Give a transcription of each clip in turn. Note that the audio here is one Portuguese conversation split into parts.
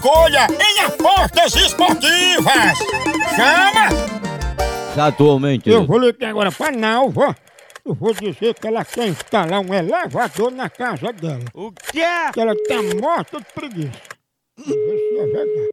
Escolha em apostas esportivas. Chama! Atualmente. Eu vou ligar agora pra Nalva. Eu vou dizer que ela quer instalar um elevador na casa dela. O quê? Que ela tá morta de preguiça. Vamos ver se é verdade.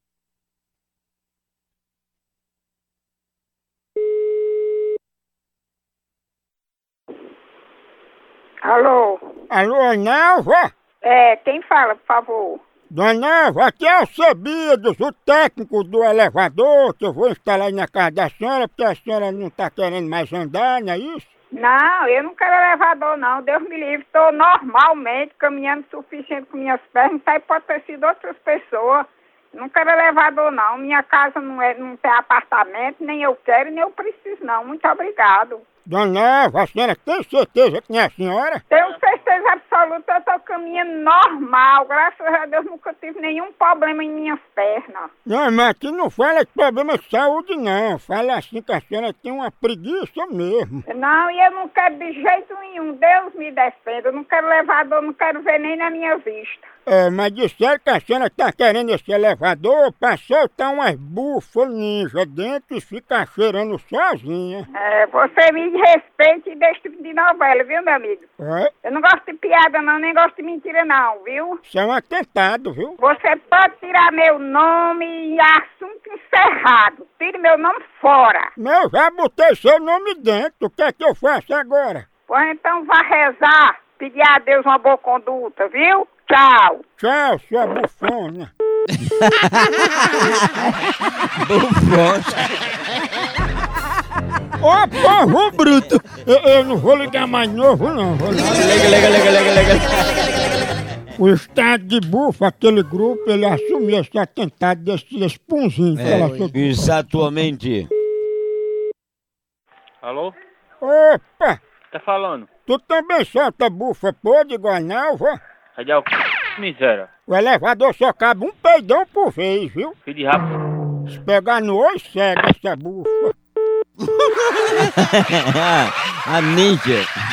Alô? Alô, Nalva? É, quem fala, por favor? Dona aqui é o Cebidos, o técnico do elevador, que eu vou instalar aí na casa da senhora, porque a senhora não tá querendo mais andar, não é isso? Não, eu não quero elevador, não. Deus me livre. Estou normalmente caminhando suficiente com minhas pernas. Isso aí pode ter sido outras pessoas. Não quero elevador, não. Minha casa não, é, não tem apartamento, nem eu quero, nem eu preciso, não. Muito obrigado. Dona a senhora tem certeza que é a senhora? Tenho certeza absoluta, eu estou caminhando normal. Graças a Deus nunca tive nenhum problema em minhas pernas. Não, mas aqui não fala de problema de saúde, não. Fala assim que a senhora tem uma preguiça mesmo. Não, e eu não quero de jeito nenhum. Deus me defenda. Eu não quero elevador, não quero ver nem na minha vista. É, mas disseram que a senhora tá querendo esse elevador pra soltar umas bufas ninja dentro e ficar cheirando sozinha. É, você me respeite e deixe tipo de novela, viu, meu amigo? É, Eu não gosto de piada, não, nem gosto de mentira, não, viu? isso é um atentado, viu? Você pode tirar meu nome e assunto encerrado. Tire meu nome fora. Eu já botei seu nome dentro, o que é que eu faço agora? Pois então vá rezar, pedir a Deus uma boa conduta, viu? Tchau. Tchau, sua bufona. Ô, povo bruto! Eu, eu não vou ligar mais novo, não. Vou ligar. Lega, lega, lega, lega, lega. O estado de bufa, aquele grupo, ele assumiu esse atentado desse espunzinho que ela soltou. Exatamente. Alô? Opa! Tá falando? Tu também solta bufa podre igual a Nalva? Cadê o c... miséria? O elevador só cabe um peidão por vez, viu? Filho de rap. Se pegar no oi, cega essa bufa. A ninja.